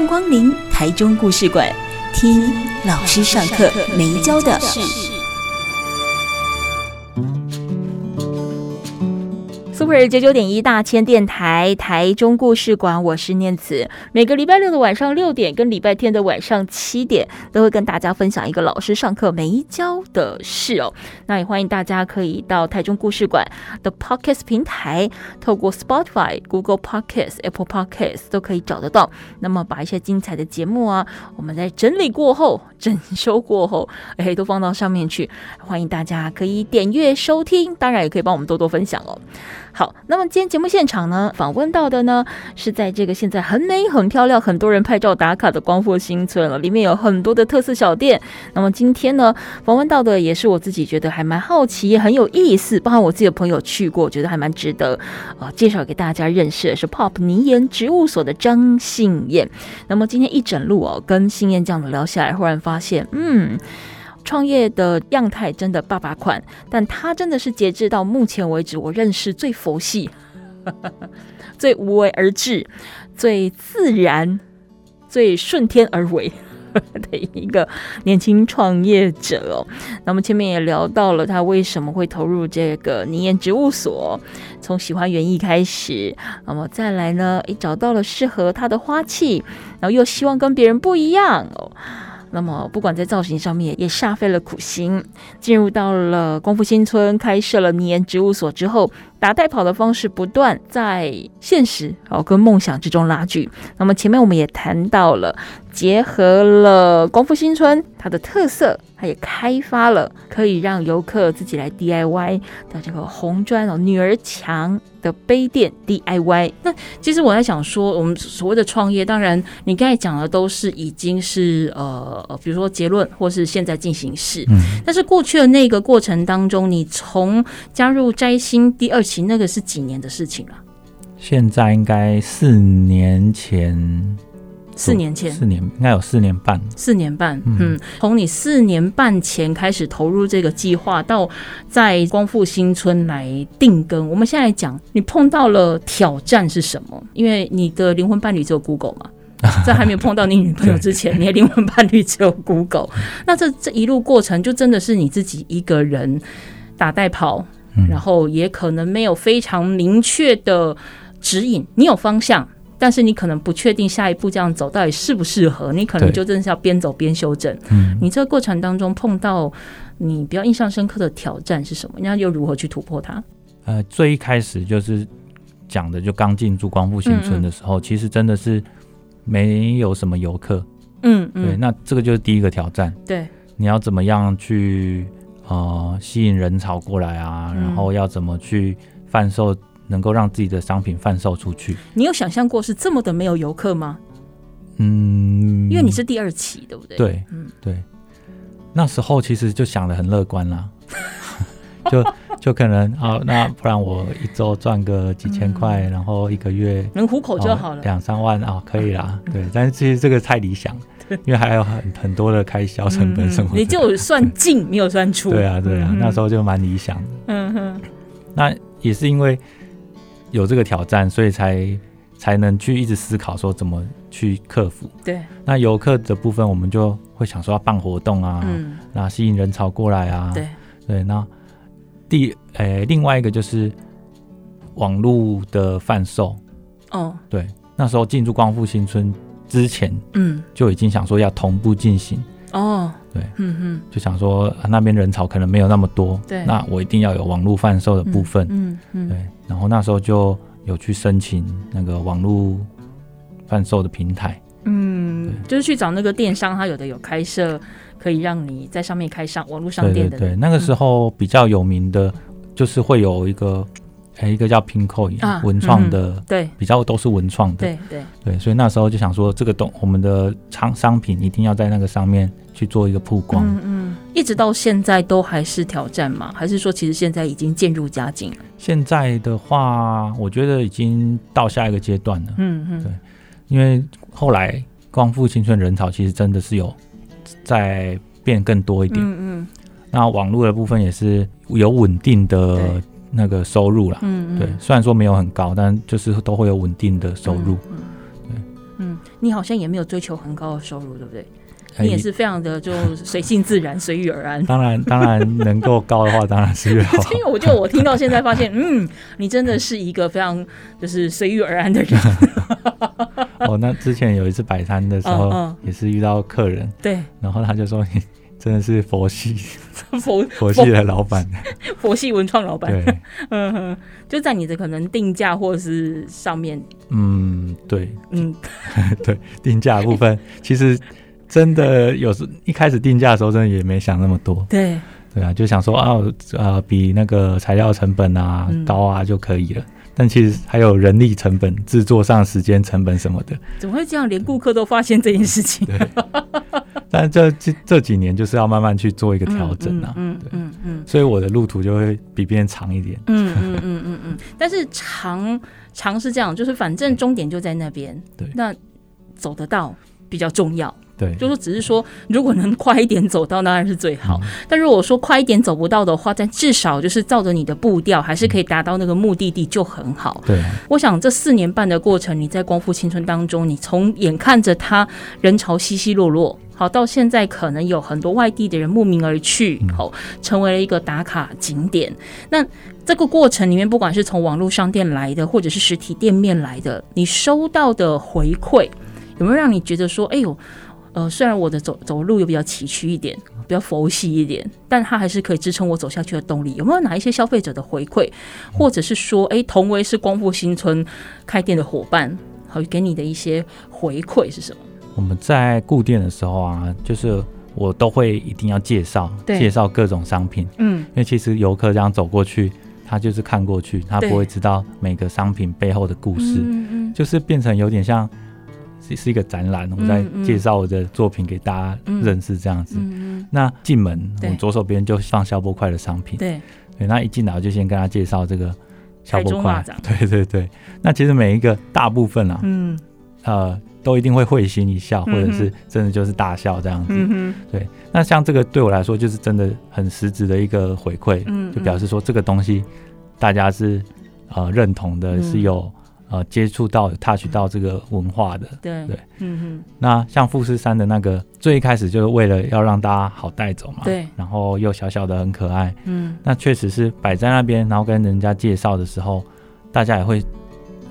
迎光临台中故事馆，听老师上课没教的事。Super 九九点一大千电台台中故事馆，我是念慈。每个礼拜六的晚上六点跟礼拜天的晚上七点，都会跟大家分享一个老师上课没教的事哦。那也欢迎大家可以到台中故事馆的 Podcast 平台，透过 Spotify、Google Podcast、Apple Podcast 都可以找得到。那么把一些精彩的节目啊，我们在整理过后、整修过后，哎，都放到上面去。欢迎大家可以点阅收听，当然也可以帮我们多多分享哦。好，那么今天节目现场呢，访问到的呢是在这个现在很美、很漂亮、很多人拍照打卡的光复新村了，里面有很多的特色小店。那么今天呢，访问到的也是我自己觉得还蛮好奇、很有意思，包括我自己的朋友去过，觉得还蛮值得呃介绍给大家认识的是 Pop 泥岩植物所的张信燕。那么今天一整路哦，跟信燕这样的聊下来，忽然发现，嗯。创业的样态真的爸爸款，但他真的是截至到目前为止我认识最佛系、最无为而治、最自然、最顺天而为 的一个年轻创业者哦。那么前面也聊到了他为什么会投入这个泥岩植物所，从喜欢园艺开始，那么再来呢，诶，找到了适合他的花器，然后又希望跟别人不一样哦。那么，不管在造型上面，也煞费了苦心。进入到了功夫新村，开设了迷岩植物所之后，打带跑的方式不断在现实哦跟梦想之中拉锯。那么前面我们也谈到了，结合了光复新村它的特色。它也开发了可以让游客自己来 DIY 的这个红砖哦女儿墙的杯垫 DIY。那其实我在想说，我们所谓的创业，当然你刚才讲的都是已经是呃，比如说结论或是现在进行式。嗯。但是过去的那个过程当中，你从加入摘星第二期那个是几年的事情啊？现在应该四年前。四年前，四年应该有四年半，四年半，嗯，从你四年半前开始投入这个计划，到在光复新村来定根，我们现在讲，你碰到了挑战是什么？因为你的灵魂伴侣只有 Google 嘛，在还没有碰到你女朋友 之前，你的灵魂伴侣只有 Google，那这这一路过程就真的是你自己一个人打带跑，然后也可能没有非常明确的指引，你有方向。但是你可能不确定下一步这样走到底适不适合，你可能就真的是要边走边修正。嗯，你这个过程当中碰到你比较印象深刻的挑战是什么？那又如何去突破它？呃，最一开始就是讲的，就刚进驻光复新村的时候，嗯嗯，其实真的是没有什么游客。嗯嗯，对，那这个就是第一个挑战。对，你要怎么样去呃吸引人潮过来啊？然后要怎么去贩售？能够让自己的商品贩售出去，你有想象过是这么的没有游客吗？嗯，因为你是第二期，对不对？对，嗯，对。那时候其实就想的很乐观啦，就就可能啊，那不然我一周赚个几千块，嗯，然后一个月能糊口就好了，两三万啊，可以啦。对，但是其实这个太理想，因为还有很很多的开销成本什么，嗯，你就算进没有算出。对啊，对啊，嗯，那时候就蛮理想的。嗯哼，那也是因为。有这个挑战，所以才才能去一直思考说怎么去克服。对，那游客的部分，我们就会想说要办活动啊，嗯，那吸引人潮过来啊。对对，那第诶、欸、另外一个就是网络的贩售。哦，对，那时候进驻光复新村之前，嗯，就已经想说要同步进行。哦。对，嗯嗯，就想说、啊、那边人潮可能没有那么多，对，那我一定要有网络贩售的部分，嗯嗯，嗯，对，然后那时候就有去申请那个网络贩售的平台，嗯，就是去找那个电商，他有的有开设可以让你在上面开商网络商店的，对，对，对，那个时候比较有名的，就是会有一个哎，一个叫 Pinkoi 文创的，对，比较都是文创的，对对对，所以那时候就想说，这个东我们的商商品一定要在那个上面去做一个曝光。嗯嗯，一直到现在都还是挑战吗？还是说其实现在已经渐入佳境了？现在的话，我觉得已经到下一个阶段了。嗯嗯，对，因为后来光复青春人潮其实真的是有在变更多一点。嗯嗯，那网络的部分也是有稳定的。那个收入啦，嗯，嗯，对，虽然说没有很高，但就是都会有稳定的收入，嗯，对，嗯，你好像也没有追求很高的收入，对不对？你也是非常的就随性自然，随遇而安。当然，当然能够高的话，当然是越好。因为我就我听到现在发现，嗯，你真的是一个非常就是随遇而安的人。哦，那之前有一次摆摊的时候，也是遇到客人，对，然后他就说你。真的是佛系，佛 佛系的老板，佛系文创老板。对，嗯哼，就在你的可能定价或是上面。嗯，对，嗯，对，定价部分其实真的有时一开始定价的时候，真的也没想那么多。对，对啊，就想说啊，呃，比那个材料成本啊高啊就可以了。但其实还有人力成本、制作上时间成本什么的。怎么会这样？连顾客都发现这件事情。对。但这这这几年就是要慢慢去做一个调整啊。嗯嗯嗯。所以我的路途就会比别人长一点。嗯嗯嗯嗯嗯。但是长长是这样，就是反正终点就在那边。对。那走得到比较重要。对，就是只是说，如果能快一点走到，当然是最好。嗯、但如果说快一点走不到的话，但至少就是照着你的步调，还是可以达到那个目的地就很好。对，我想这四年半的过程，你在光复青春当中，你从眼看着他人潮稀稀落落，好到现在可能有很多外地的人慕名而去，好成为了一个打卡景点。那这个过程里面，不管是从网络商店来的，或者是实体店面来的，你收到的回馈有没有让你觉得说，哎呦？呃，虽然我的走走路又比较崎岖一点，比较佛系一点，但它还是可以支撑我走下去的动力。有没有哪一些消费者的回馈，或者是说，哎，同为是光复新村开店的伙伴，好给你的一些回馈是什么？我们在顾店的时候啊，就是我都会一定要介绍，介绍各种商品，嗯，因为其实游客这样走过去，他就是看过去，他不会知道每个商品背后的故事，嗯嗯，就是变成有点像。是是一个展览，我在介绍我的作品给大家认识，这样子。那进门，我们左手边就放消波块的商品。对，对，那一进来我就先跟他介绍这个消波块。对对对。那其实每一个大部分啊，嗯，呃，都一定会会心一笑，或者是真的就是大笑这样子。嗯、对。那像这个对我来说，就是真的很实质的一个回馈，嗯，就表示说这个东西大家是呃认同的，是有。呃，接触到、touch 到这个文化的，对对，嗯哼。那像富士山的那个，最一开始就是为了要让大家好带走嘛，对。然后又小小的很可爱，嗯。那确实是摆在那边，然后跟人家介绍的时候，大家也会，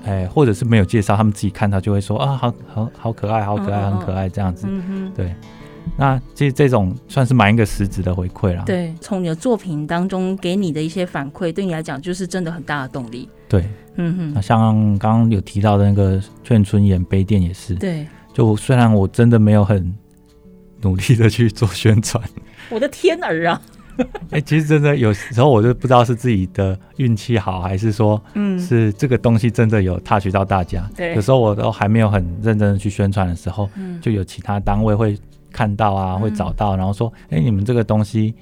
哎，或者是没有介绍，他们自己看到就会说啊，好好好可爱，好可爱，很可爱这样子，嗯哼，对。那其实这种算是蛮一个实质的回馈啦。对，从你的作品当中给你的一些反馈，对你来讲就是真的很大的动力。对，嗯哼。那像刚刚有提到的那个劝春演杯垫也是。对。就虽然我真的没有很努力的去做宣传，我的天儿啊！哎、欸，其实真的有时候我就不知道是自己的运气好，还是说，嗯，是这个东西真的有 touch 到大家。对。有时候我都还没有很认真的去宣传的时候，嗯，就有其他单位会。看到啊，会找到，然后说，哎、欸，你们这个东西，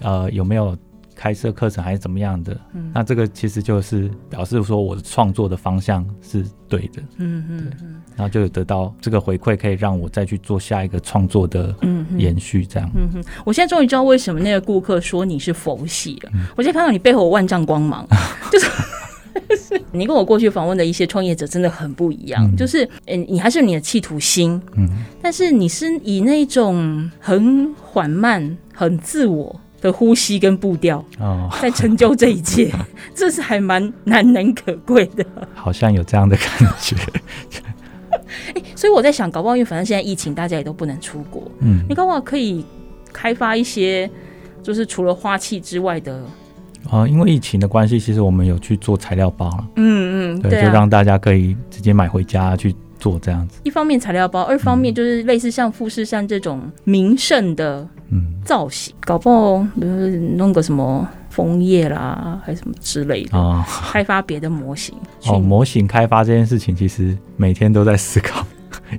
呃，有没有开设课程还是怎么样的？嗯，那这个其实就是表示说我的创作的方向是对的。嗯嗯，对，然后就有得到这个回馈，可以让我再去做下一个创作的延续，这样。嗯哼，我现在终于知道为什么那个顾客说你是佛系了。嗯、我现在看到你背后万丈光芒，就是。你跟我过去访问的一些创业者真的很不一样，嗯、就是，嗯，你还是你的企图心，嗯，但是你是以那种很缓慢、很自我的呼吸跟步调，哦，在成就这一切，这是还蛮难能可贵的。好像有这样的感觉，欸，所以我在想，搞不好因为反正现在疫情，大家也都不能出国，嗯，你搞不好可以开发一些，就是除了花器之外的。啊，因为疫情的关系，其实我们有去做材料包了。嗯嗯，对，就让大家可以直接买回家去做这样子。一方面材料包，二方面就是类似像富士山这种名胜的嗯造型，嗯、搞不好比如弄个什么枫叶啦，还是什么之类的啊？开发别的模型哦，模型开发这件事情，其实每天都在思考。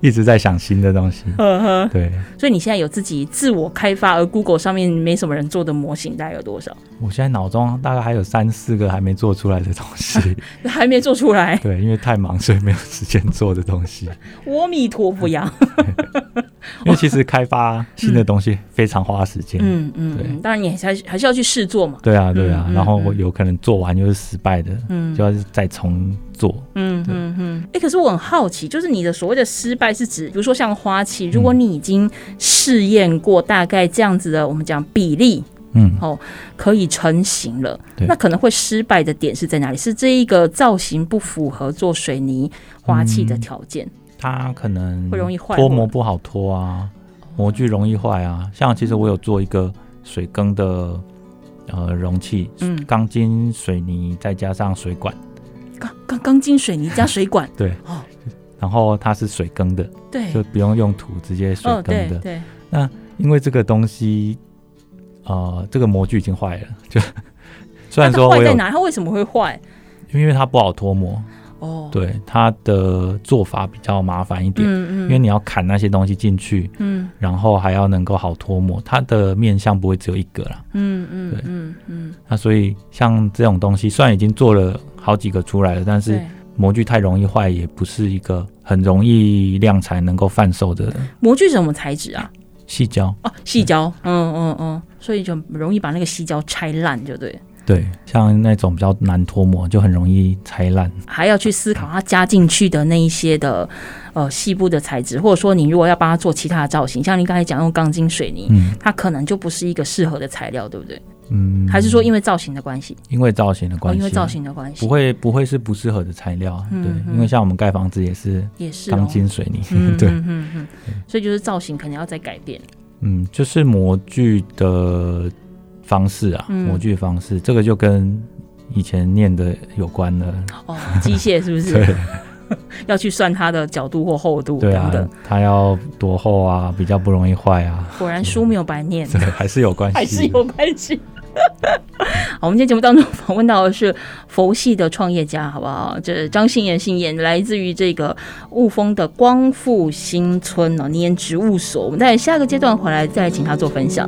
一直在想新的东西，呵呵对，所以你现在有自己自我开发，而 Google 上面没什么人做的模型，大概有多少？我现在脑中大概还有三四个还没做出来的东西，还没做出来。对，因为太忙，所以没有时间做的东西。阿弥陀佛呀！因为其实开发新的东西非常花时间。嗯嗯，对，当然你还还是要去试做嘛。对啊对啊，然后我有可能做完又是失败的，嗯，就要再重做。嗯嗯嗯。哎，可是我很好奇，就是你的所谓的失败是指，比如说像花器，如果你已经试验过大概这样子的，我们讲比例，嗯，哦，可以成型了，那可能会失败的点是在哪里？是这一个造型不符合做水泥花器的条件。它可能会容易坏，脱模不好脱啊，模具容易坏啊。像其实我有做一个水耕的呃容器，嗯，钢筋水泥再加上水管，钢钢钢筋水泥加水管，对，哦，然后它是水耕的，对，就不用用土，直接水耕的，对。那因为这个东西，呃，这个模具已经坏了，就 虽然说坏在哪，它为什么会坏？因为它不好脱模。哦，对，它的做法比较麻烦一点，嗯嗯，因为你要砍那些东西进去，嗯，然后还要能够好脱模，它的面相不会只有一个啦，嗯嗯，对，嗯嗯，那所以像这种东西，虽然已经做了好几个出来了，但是模具太容易坏，也不是一个很容易量产能够贩售的。模具是什么材质啊？细胶。哦，细胶，嗯嗯嗯，所以就容易把那个细胶拆烂，就对。对，像那种比较难脱模，就很容易拆烂，还要去思考它加进去的那一些的呃细部的材质，或者说你如果要帮它做其他的造型，像你刚才讲用钢筋水泥，嗯，它可能就不是一个适合的材料，对不对？嗯，还是说因为造型的关系？因为造型的关系，因为造型的关系，不会不会是不适合的材料，对，因为像我们盖房子也是也是钢筋水泥，对，嗯嗯，所以就是造型可能要再改变，嗯，就是模具的。方式啊，模具方式，嗯、这个就跟以前念的有关了。哦，机械是不是？对，要去算它的角度或厚度对啊，它要多厚啊，比较不容易坏啊。果然书没有白念，对，还是有关系，还是有关系。好，我们今天节目当中访问到的是佛系的创业家，好不好？这是张信彦，信彦来自于这个雾峰的光复新村哦，黏植物所。我们在下个阶段回来再请他做分享。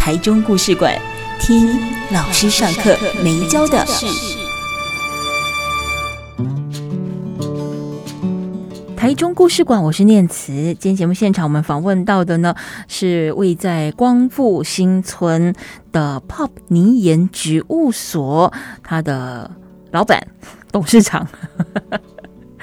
台中故事馆，听老师上课没教的事。台中故事馆，我是念慈。今天节目现场，我们访问到的呢是位在光复新村的 Pop 泥岩植物所，他的老板、董事长。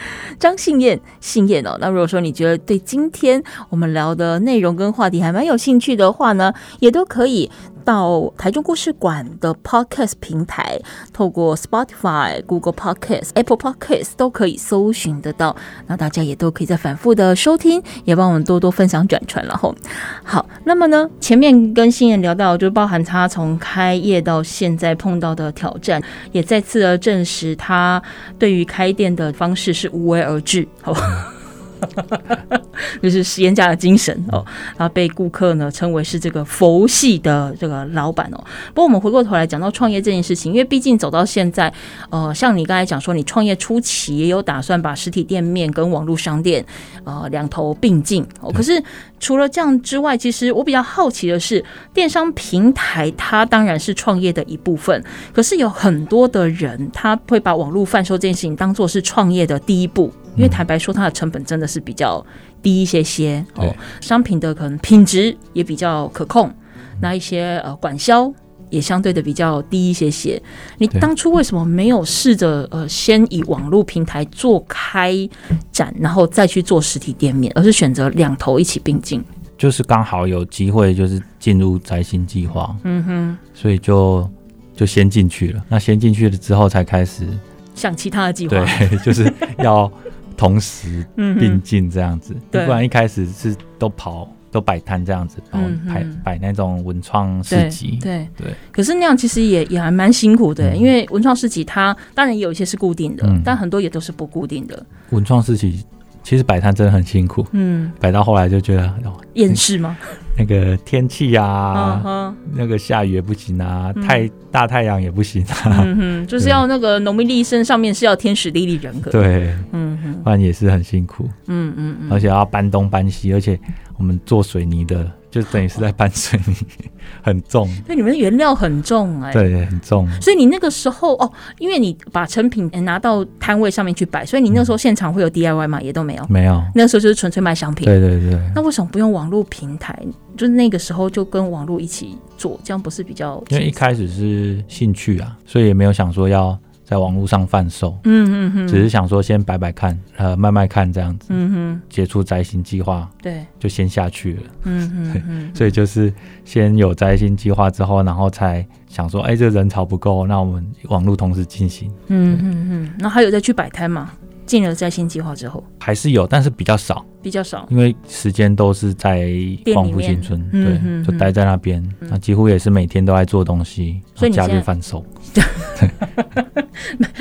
张信燕，信燕哦。那如果说你觉得对今天我们聊的内容跟话题还蛮有兴趣的话呢，也都可以。到台中故事馆的 Podcast 平台，透过 Spotify、Google Podcast、Apple Podcast 都可以搜寻得到。那大家也都可以再反复的收听，也帮我们多多分享转传了吼。好，那么呢，前面跟新人聊到，就包含他从开业到现在碰到的挑战，也再次的证实他对于开店的方式是无为而治，好吧。就是实验家的精神哦，然后被顾客呢称为是这个佛系的这个老板哦。不过我们回过头来讲到创业这件事情，因为毕竟走到现在，呃，像你刚才讲说，你创业初期也有打算把实体店面跟网络商店呃两头并进哦。可是除了这样之外，其实我比较好奇的是，电商平台它当然是创业的一部分，可是有很多的人他会把网络贩售这件事情当做是创业的第一步。因为坦白说，它的成本真的是比较低一些些哦，商品的可能品质也比较可控，那一些呃管销也相对的比较低一些些。你当初为什么没有试着呃先以网络平台做开展，然后再去做实体店面，而是选择两头一起并进？就是刚好有机会，就是进入摘星计划，嗯哼，所以就就先进去了。那先进去了之后，才开始想其他的计划，对，就是要同时并进这样子，不然一开始是都跑。都摆摊这样子，然后摆摆那种文创市集，对对。可是那样其实也也还蛮辛苦的，因为文创市集它当然有一些是固定的，但很多也都是不固定的。文创市集其实摆摊真的很辛苦，嗯，摆到后来就觉得厌世吗？那个天气啊，那个下雨也不行啊，太大太阳也不行啊，嗯 就是要那个农民力身上面是要天时地利人和，对，嗯哼，不然也是很辛苦，嗯嗯嗯，而且要搬东搬西，而且。我们做水泥的，就等于是在搬水泥，很重。对，你们的原料很重哎、欸。对，很重。所以你那个时候哦，因为你把成品拿到摊位上面去摆，所以你那时候现场会有 DIY 吗？也都没有。没有。那个时候就是纯粹卖商品。对对对。那为什么不用网络平台？就是那个时候就跟网络一起做，这样不是比较？因为一开始是兴趣啊，所以也没有想说要。在网络上贩售，嗯嗯嗯，只是想说先摆摆看，呃，卖卖看这样子，嗯哼，接触摘星计划，对，就先下去了，嗯嗯嗯，所以就是先有摘星计划之后，然后才想说，哎，这个人潮不够，那我们网络同时进行，嗯嗯嗯，那还有再去摆摊吗？进了摘星计划之后，还是有，但是比较少，比较少，因为时间都是在光复新村，对，就待在那边，那几乎也是每天都在做东西，所以假日贩售。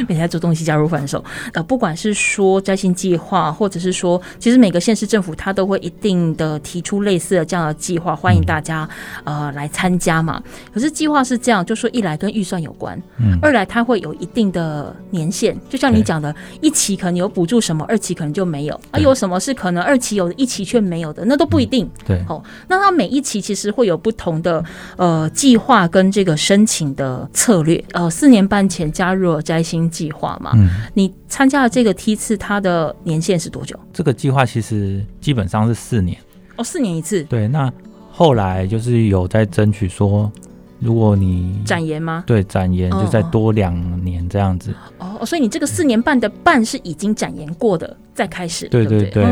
每天做东西加入贩售，呃，不管是说摘星计划，或者是说，其实每个县市政府它都会一定的提出类似的这样的计划，欢迎大家、嗯、呃来参加嘛。可是计划是这样，就说一来跟预算有关，嗯，二来它会有一定的年限，就像你讲的，一期可能有补助什么，二期可能就没有，啊、有什么是可能二期有的，一期却没有的，那都不一定。对，哦，那它每一期其实会有不同的呃计划跟这个申请的策略，呃，四年半前加入了摘星计划嘛？嗯，你参加了这个梯次，它的年限是多久？这个计划其实基本上是四年哦，四年一次。对，那后来就是有在争取说，如果你展延吗？对，展延就再多两年这样子。哦，所以你这个四年半的半是已经展延过的，再开始。对对对。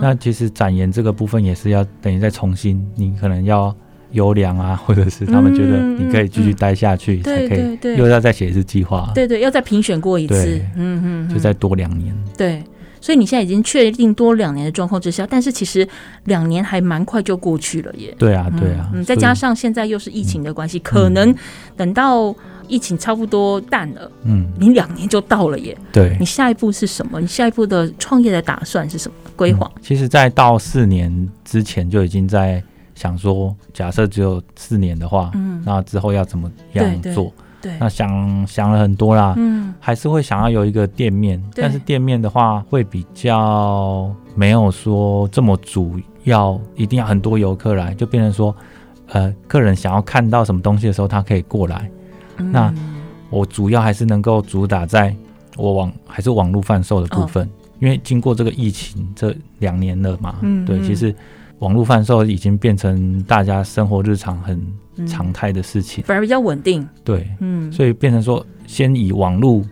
那其实展延这个部分也是要等于再重新，你可能要。优良啊，或者是他们觉得你可以继续待下去，才可以又要再写一次计划，对对，要再评选过一次，嗯嗯，就再多两年。对，所以你现在已经确定多两年的状况之下，但是其实两年还蛮快就过去了耶。对啊，对啊，嗯，再加上现在又是疫情的关系，可能等到疫情差不多淡了，嗯，你两年就到了耶。对，你下一步是什么？你下一步的创业的打算是什么规划？其实，在到四年之前就已经在。想说，假设只有四年的话，嗯，那之后要怎么样做？对，对，那想想了很多啦，嗯，还是会想要有一个店面，但是店面的话会比较没有说这么主要，一定要很多游客来，就变成说，呃，客人想要看到什么东西的时候，他可以过来。嗯、那我主要还是能够主打在我网还是网络贩售的部分，哦、因为经过这个疫情这两年了嘛，嗯，对，其实。网络贩售已经变成大家生活日常很常态的事情，反而比较稳定。对，嗯，所以变成说，先以网络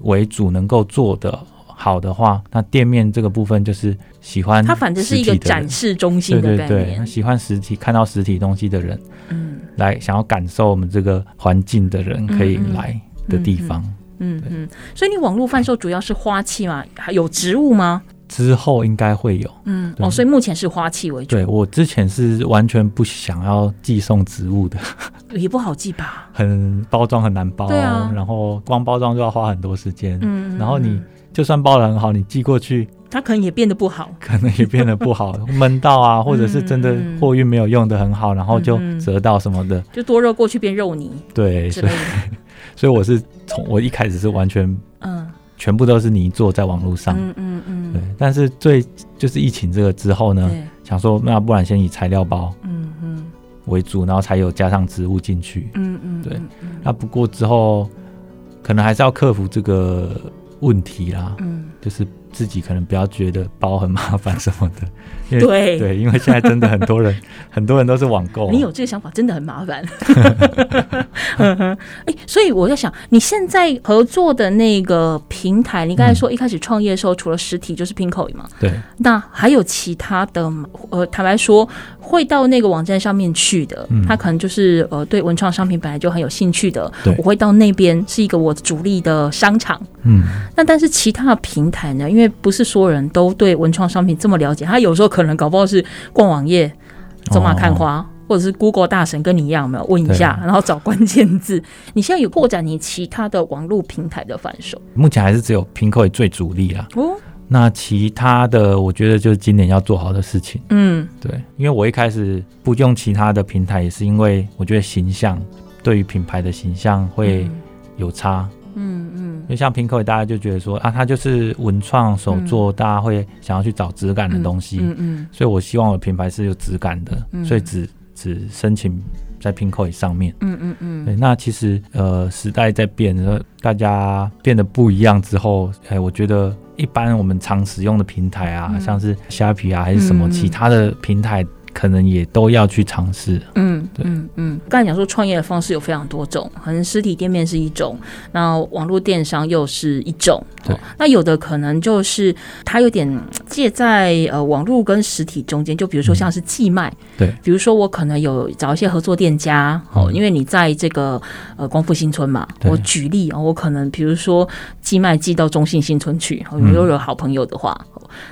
为主，能够做的好的话，那店面这个部分就是喜欢它，反正是一个展示中心的概念。对对对，喜欢实体看到实体东西的人，嗯，来想要感受我们这个环境的人可以来的地方。嗯嗯，嗯，所以你网络贩售主要是花器吗？还有植物吗？之后应该会有，嗯，哦，所以目前是花器为主。对，我之前是完全不想要寄送植物的，也不好寄吧？很包装很难包，对啊，然后光包装就要花很多时间，嗯，然后你就算包的很好，你寄过去，它可能也变得不好，可能也变得不好，闷到啊，或者是真的货运没有用的很好，然后就折到什么的，就多肉过去变肉泥，对，所以 所以我是从我一开始是完全，嗯。全部都是泥做在网络上，嗯嗯嗯，对。但是最就是疫情这个之后呢，想说那不然先以材料包，嗯嗯。为主，然后才有加上植物进去，嗯嗯，对。那不过之后可能还是要克服这个问题啦，嗯，就是自己可能不要觉得包很麻烦什么的。对对，因为现在真的很多人，很多人都是网购。你有这个想法，真的很麻烦。哎，所以我在想，你现在合作的那个平台，你刚才说一开始创业的时候，除了实体就是 Pinkoi 嘛？对。那还有其他的？呃，坦白说，会到那个网站上面去的，他可能就是呃，对文创商品本来就很有兴趣的。对。我会到那边是一个我主力的商场。嗯。那但是其他的平台呢？因为不是所有人都对文创商品这么了解，他有时候可。能搞不好是逛网页、走马看花，哦、或者是 Google 大神跟你一样，有没有问一下，然后找关键字。你现在有扩展你其他的网络平台的反手？目前还是只有 Pinkoi 最主力啦。哦，那其他的我觉得就是今年要做好的事情。嗯，对，因为我一开始不用其他的平台，也是因为我觉得形象对于品牌的形象会有差。嗯嗯为像 Pinkoi，大家就觉得说啊，它就是文创手作，嗯、大家会想要去找质感的东西。嗯嗯，嗯，所以我希望我的品牌是有质感的，嗯、所以只只申请在 Pinkoi 上面。嗯嗯嗯。对，那其实呃，时代在变，大家变得不一样之后，哎，我觉得一般我们常使用的平台啊，嗯、像是虾皮啊，还是什么其他的平台。可能也都要去尝试。嗯，对，嗯嗯。刚才讲说创业的方式有非常多种，可能实体店面是一种，那网络电商又是一种。对，那有的可能就是它有点介在呃网络跟实体中间，就比如说像是寄卖。对，比如说我可能有找一些合作店家哦，因为你在这个呃光复新村嘛，我举例啊，我可能比如说寄卖寄到中信新村去，如果有好朋友的话，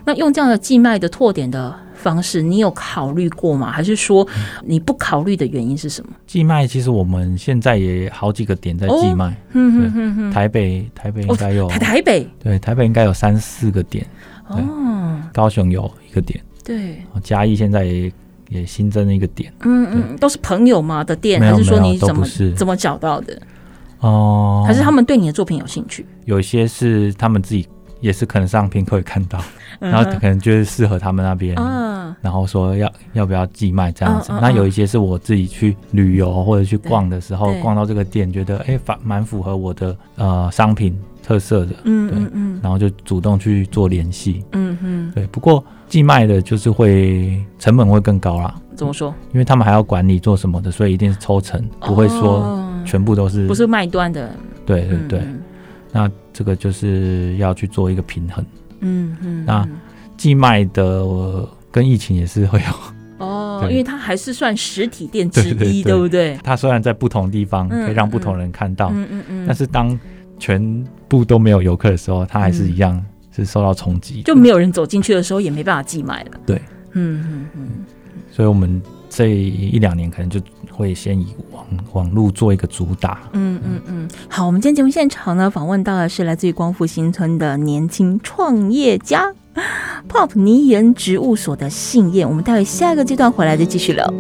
那用这样的寄卖的拓点的。方式你有考虑过吗？还是说你不考虑的原因是什么？寄卖其实我们现在也好几个点在寄卖，嗯嗯嗯，台北台北应该有台台北？对台北应该有三四个点哦，高雄有一个点对，嘉义现在也也新增了一个点，嗯嗯，都是朋友嘛的店，还是说你怎么怎么找到的？哦，还是他们对你的作品有兴趣？有一些是他们自己也是可能上 Pinkoi 看到。然后可能就是适合他们那边，嗯、然后说要要不要寄卖这样子。嗯嗯嗯、那有一些是我自己去旅游或者去逛的时候，逛到这个店，觉得哎，蛮蛮符合我的呃商品特色的，嗯嗯嗯，然后就主动去做联系，嗯嗯，对。不过寄卖的就是会成本会更高啦。怎么说？因为他们还要管理做什么的，所以一定是抽成，不会说全部都是，不是卖端的。对对对，嗯、那这个就是要去做一个平衡。嗯嗯，那寄卖的跟疫情也是会有哦，因为它还是算实体店之一，对不对？它虽然在不同地方可以让不同人看到，嗯嗯嗯，但是当全部都没有游客的时候，它还是一样是受到冲击，就没有人走进去的时候也没办法寄卖了。对，嗯嗯嗯，所以我们这一两年可能就会先以网网络做一个主打。嗯嗯嗯，好，我们今天节目现场呢，访问到的是来自于光复新村的年轻创业家 Pop 泥岩植物所的信彦。我们待会下一个阶段回来再继续聊。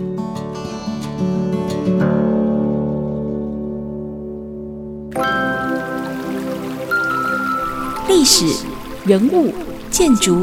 历史、人物、建筑、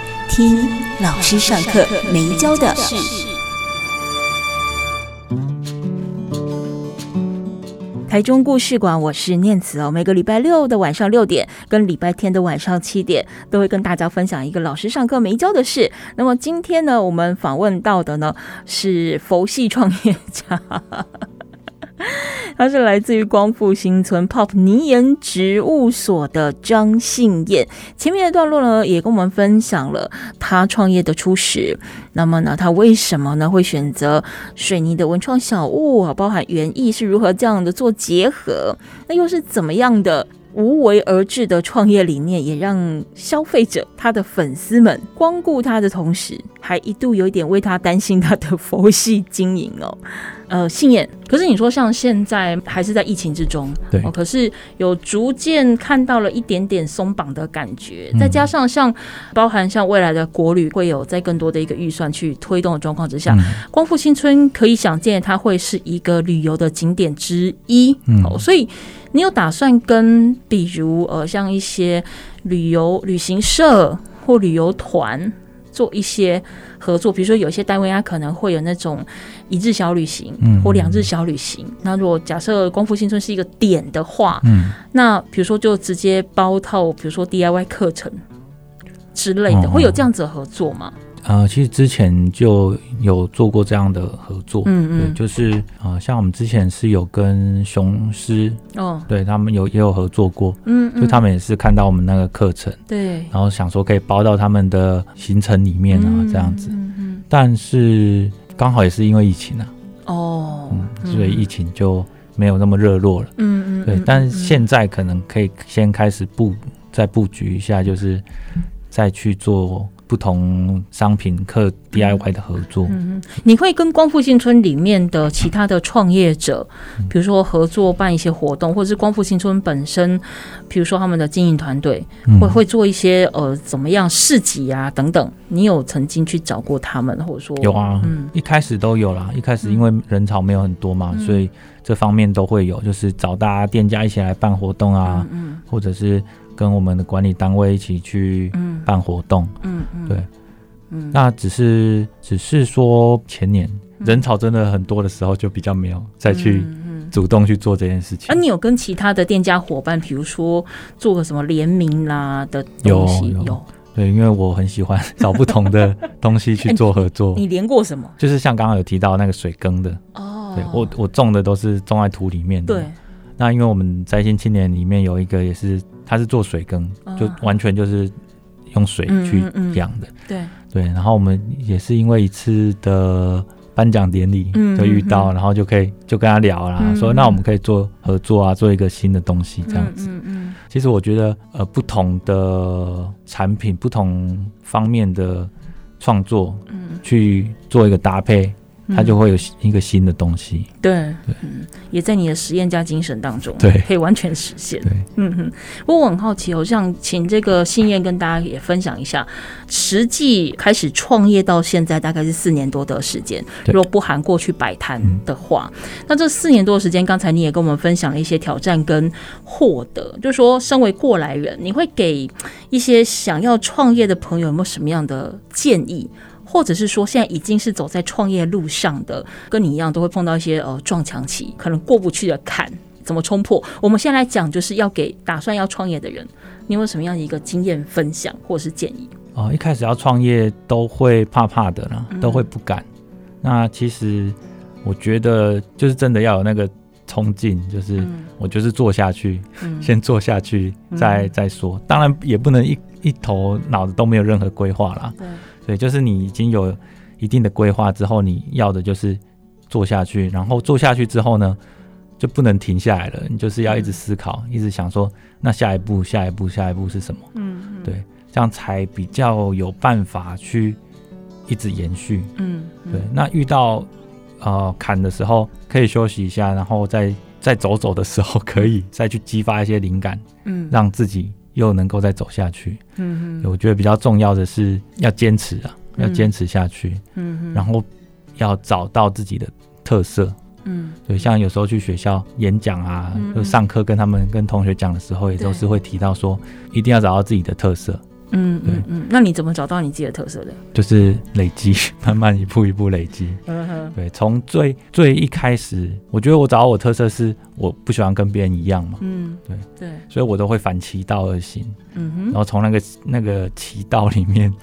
听老师上课没教的事。台中故事馆，我是念慈哦。每个礼拜六的晚上六点，跟礼拜天的晚上七点，都会跟大家分享一个老师上课没教的事。那么今天呢，我们访问到的呢是佛系创业家。他是来自于光复新村 Pop 泥岩植物所的张信燕。前面的段落呢，也跟我们分享了他创业的初始。那么呢，他为什么呢会选择水泥的文创小物啊？包含园艺是如何这样的做结合？那又是怎么样的无为而治的创业理念，也让消费者他的粉丝们光顾他的同时，还一度有一点为他担心他的佛系经营哦。呃，信念，可是你说像现在还是在疫情之中，对，哦，可是有逐渐看到了一点点松绑的感觉，再加上像包含像未来的国旅会有在更多的一个预算去推动的状况之下，嗯、光复新村可以想见它会是一个旅游的景点之一，嗯，哦，所以你有打算跟比如呃像一些旅游旅行社或旅游团做一些合作，比如说有些单位它可能会有那种。一日小旅行，或两日小旅行。嗯、那如果假设光复新村是一个点的话，嗯，那比如说就直接包套，比如说 DIY 课程之类的，哦、会有这样子的合作吗？呃，其实之前就有做过这样的合作，嗯嗯，对，就是呃，像我们之前是有跟雄狮哦，对他们有也有合作过，嗯，嗯，就他们也是看到我们那个课程，对，然后想说可以包到他们的行程里面啊，嗯、这样子，嗯嗯，但是。刚好也是因为疫情啊，哦，嗯，所以疫情就没有那么热络了，嗯嗯，对，但是现在可能可以先开始布，再布局一下，就是再去做。不同商品客 DIY 的合作，你会跟光复新村里面的其他的创业者，比如说合作办一些活动，或者是光复新村本身，比如说他们的经营团队，会会做一些呃怎么样市集啊等等，你有曾经去找过他们，或者说有啊，嗯，一开始都有啦，一开始因为人潮没有很多嘛，所以这方面都会有，就是找大家店家一起来办活动啊，嗯，或者是。跟我们的管理单位一起去办活动，嗯嗯，对，嗯，那只是只是说前年人潮真的很多的时候，就比较没有再去主动去做这件事情。啊，你有跟其他的店家伙伴，比如说做个什么联名啦的东西？有，有，对，因为我很喜欢 找不同的东西去做合作。你连过什么？就是像刚刚有提到那个水耕的。哦，对我我种的都是种在土里面的。对，那因为我们摘星青年里面有一个也是。他是做水耕，就完全就是用水去养的。对对，然后我们也是因为一次的颁奖典礼就遇到，然后就可以就跟他聊啦，说那我们可以做合作啊，做一个新的东西这样子。嗯嗯，其实我觉得呃，不同的产品，不同方面的创作，嗯，去做一个搭配。它就会有一个新的东西，对，对，嗯，也在你的实验家精神当中，对，可以完全实现，对，嗯哼。不过我很好奇，我想请这个信燕跟大家也分享一下，实际开始创业到现在大概是四年多的时间，如果不含过去摆摊的话，嗯，那这四年多的时间，刚才你也跟我们分享了一些挑战跟获得，就是说，身为过来人，你会给一些想要创业的朋友有没有什么样的建议？或者是说，现在已经是走在创业路上的，跟你一样都会碰到一些呃撞墙期，可能过不去的坎，怎么冲破？我们先来讲，就是要给打算要创业的人，你有什么样的一个经验分享或是建议？哦，一开始要创业都会怕怕的啦，都会不敢。嗯、那其实我觉得就是真的要有那个冲劲，就是我就是做下去，嗯、先做下去再再说。当然也不能一一头脑子都没有任何规划啦。对。就是你已经有一定的规划之后，你要的就是做下去，然后做下去之后呢，就不能停下来了。你就是要一直思考，嗯、一直想说，那下一步、下一步、下一步是什么？嗯，嗯对，这样才比较有办法去一直延续。嗯，嗯对。那遇到呃坎的时候，可以休息一下，然后再再走走的时候，可以再去激发一些灵感，嗯，让自己。又能够再走下去，嗯嗯，我觉得比较重要的是要坚持啊，嗯、要坚持下去，嗯哼，然后要找到自己的特色，嗯，对，像有时候去学校演讲啊，嗯、就上课跟他们跟同学讲的时候，也都是会提到说，一定要找到自己的特色。嗯，嗯，嗯，那你怎么找到你自己的特色的？就是累积，慢慢一步一步累积。嗯哼，对，从最最一开始，我觉得我找到我特色是我不喜欢跟别人一样嘛。嗯，对对，所以我都会反其道而行。嗯哼，然后从那个那个其道里面，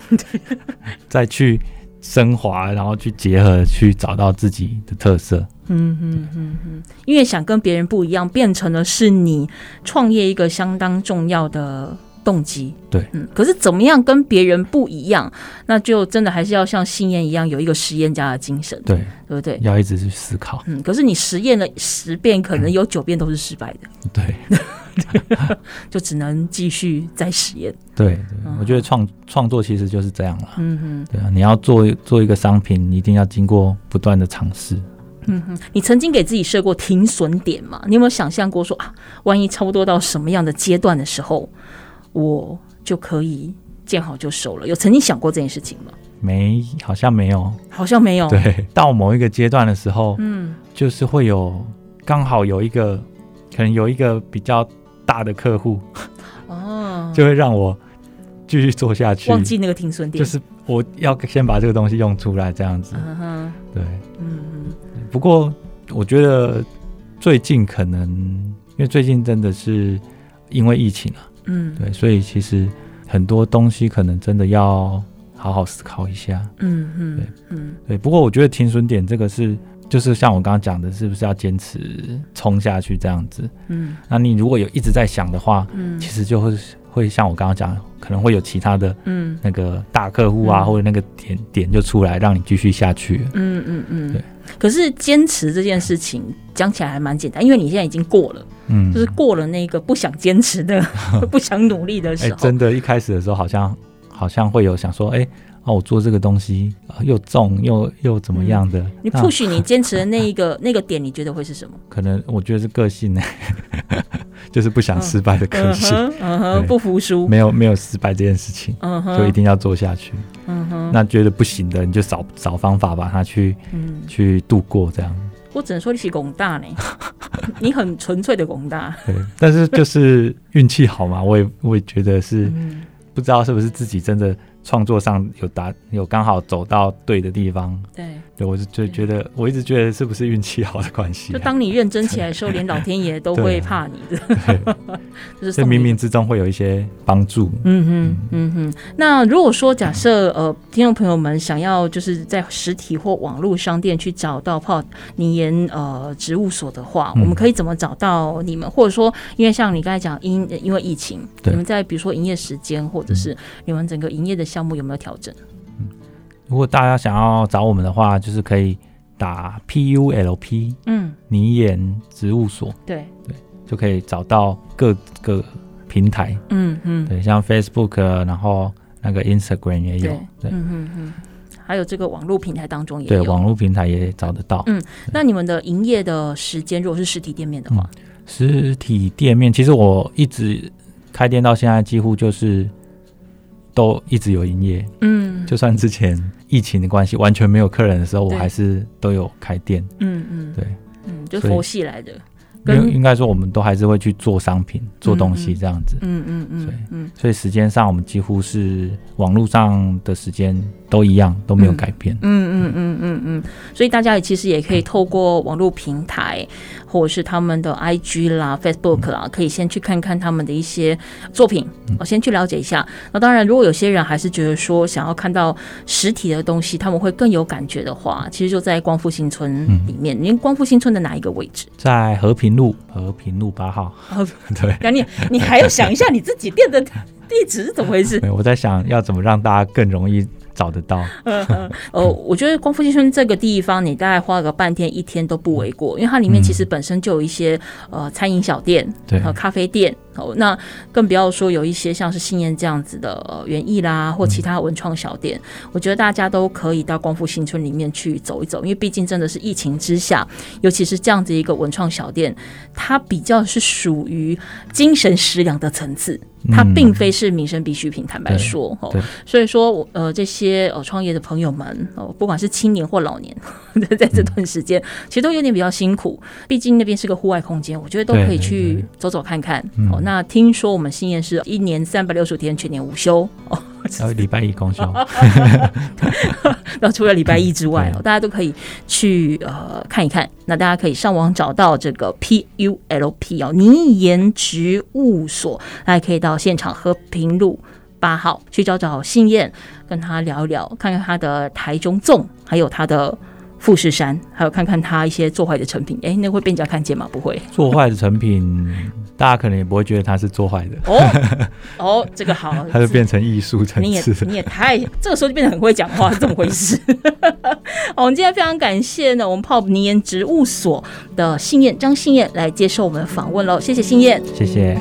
再去升华，然后去结合，去找到自己的特色。嗯哼哼哼，因为想跟别人不一样，变成了是你创业一个相当重要的。动机对，嗯，可是怎么样跟别人不一样，那就真的还是要像信彦一样有一个实验家的精神，对，对不对？要一直去思考，嗯，可是你实验了十遍，可能有九遍都是失败的，对，就只能继续再实验。对，对我觉得创创作其实就是这样了。嗯哼，对啊，你要做做一个商品，你一定要经过不断的尝试。嗯哼，你曾经给自己设过停损点吗？你有没有想象过说啊，万一差不多到什么样的阶段的时候，我就可以见好就收了？有曾经想过这件事情吗？没，好像没有，好像没有。对，到某一个阶段的时候，嗯，就是会有刚好有一个，可能有一个比较大的客户，哦，就会让我继续做下去。忘记那个停损点，就是我要先把这个东西用出来，这样子。嗯哼，对，嗯嗯。不过我觉得最近可能，因为最近真的是因为疫情啊，嗯，对，所以其实很多东西可能真的要。好好思考一下，嗯嗯，对，嗯对。不过我觉得停损点这个是，就是像我刚刚讲的，是不是要坚持冲下去这样子？嗯，那你如果有一直在想的话，嗯，其实就会会像我刚刚讲，可能会有其他的，嗯，那个大客户啊，嗯、或者那个点点就出来，让你继续下去。嗯嗯嗯，对。可是坚持这件事情讲起来还蛮简单，因为你现在已经过了，嗯，就是过了那个不想坚持的、不想努力的时候。欸、真的，一开始的时候好像。好像会有想说，哎、欸，哦，我做这个东西又重又又怎么样的？嗯、你 push 你坚持的那一个那个点，你觉得会是什么？可能我觉得是个性呢，就是不想失败的个性，不服输，没有没有失败这件事情，嗯哼，就一定要做下去，嗯哼，那觉得不行的，你就找找方法把它去，嗯，去度过这样。我只能说你是广大呢，你很纯粹的广大，对，但是就是运气好嘛，我也我也觉得是。嗯不知道是不是自己真的创作上有达有刚好走到对的地方，对，对我是就觉得我一直觉得是不是运气好的关系、啊。就当你认真起来的时候，连老天爷都会 怕你的。就是冥冥之中会有一些帮助。嗯哼，嗯哼。那如果说假设呃，听众朋友们想要就是在实体或网络商店去找到泡泥岩呃植物所的话，嗯、我们可以怎么找到你们？或者说，因为像你刚才讲，因因为疫情，你们在比如说营业时间或者是你们整个营业的项目有没有调整？嗯，如果大家想要找我们的话，就是可以打 P U L P，嗯，泥岩植物所，对。对。就可以找到各个平台，嗯嗯，对，像 Facebook，然后那个 Instagram 也有，对，嗯嗯嗯，还有这个网络平台当中也有，对，网络平台也找得到。嗯，那你们的营业的时间，如果是实体店面的话，实体店面其实我一直开店到现在，几乎就是都一直有营业，嗯，就算之前疫情的关系完全没有客人的时候，我还是都有开店，嗯嗯，对，嗯，就佛系来的。应应该说，我们都还是会去做商品、做东西这样子。嗯嗯嗯。所以，所以时间上，我们几乎是网络上的时间都一样，都没有改变。嗯嗯嗯嗯嗯。所以大家也其实也可以透过网络平台，或者是他们的 IG 啦、Facebook 啦，可以先去看看他们的一些作品，我先去了解一下。那当然，如果有些人还是觉得说想要看到实体的东西，他们会更有感觉的话，其实就在光复新村里面。您光复新村的哪一个位置？在和平。路和平路八号，对，那你你还要想一下你自己店的地址是怎么回事？我在想要怎么让大家更容易找得到。呃，我觉得光复新村这个地方，你大概花个半天一天都不为过，因为它里面其实本身就有一些呃餐饮小店，对，和咖啡店。哦，那更不要说有一些像是信燕这样子的园艺啦，或其他文创小店，嗯、我觉得大家都可以到光复新村里面去走一走，因为毕竟真的是疫情之下，尤其是这样子一个文创小店，它比较是属于精神食粮的层次。它并非是民生必需品，坦白说，哦，所以说我，呃，这些呃创业的朋友们，哦，不管是青年或老年，在这段时间，其实都有点比较辛苦。毕竟那边是个户外空间，我觉得都可以去走走看看。哦，那听说我们信燕是一年三百六十五天全年无休哦。然后礼拜一公休，那除了礼拜一之外，大家都可以去呃看一看。那大家可以上网找到这个 P U L P 哦，泥岩植物所，大家可以到现场和平路八号去找找信燕，跟他聊一聊，看看他的台中粽，还有他的。富士山，还有看看他一些做坏的成品，哎、欸，那会被人家看见吗？不会，做坏的成品，大家可能也不会觉得他是做坏的。哦哦，这个好，他就变成艺术层次。你也你也太，这个时候就变得很会讲话，是这么回事。我们今天非常感谢呢，我们泡泥岩植物所的信燕张信燕来接受我们的访问喽，谢谢信燕，谢谢。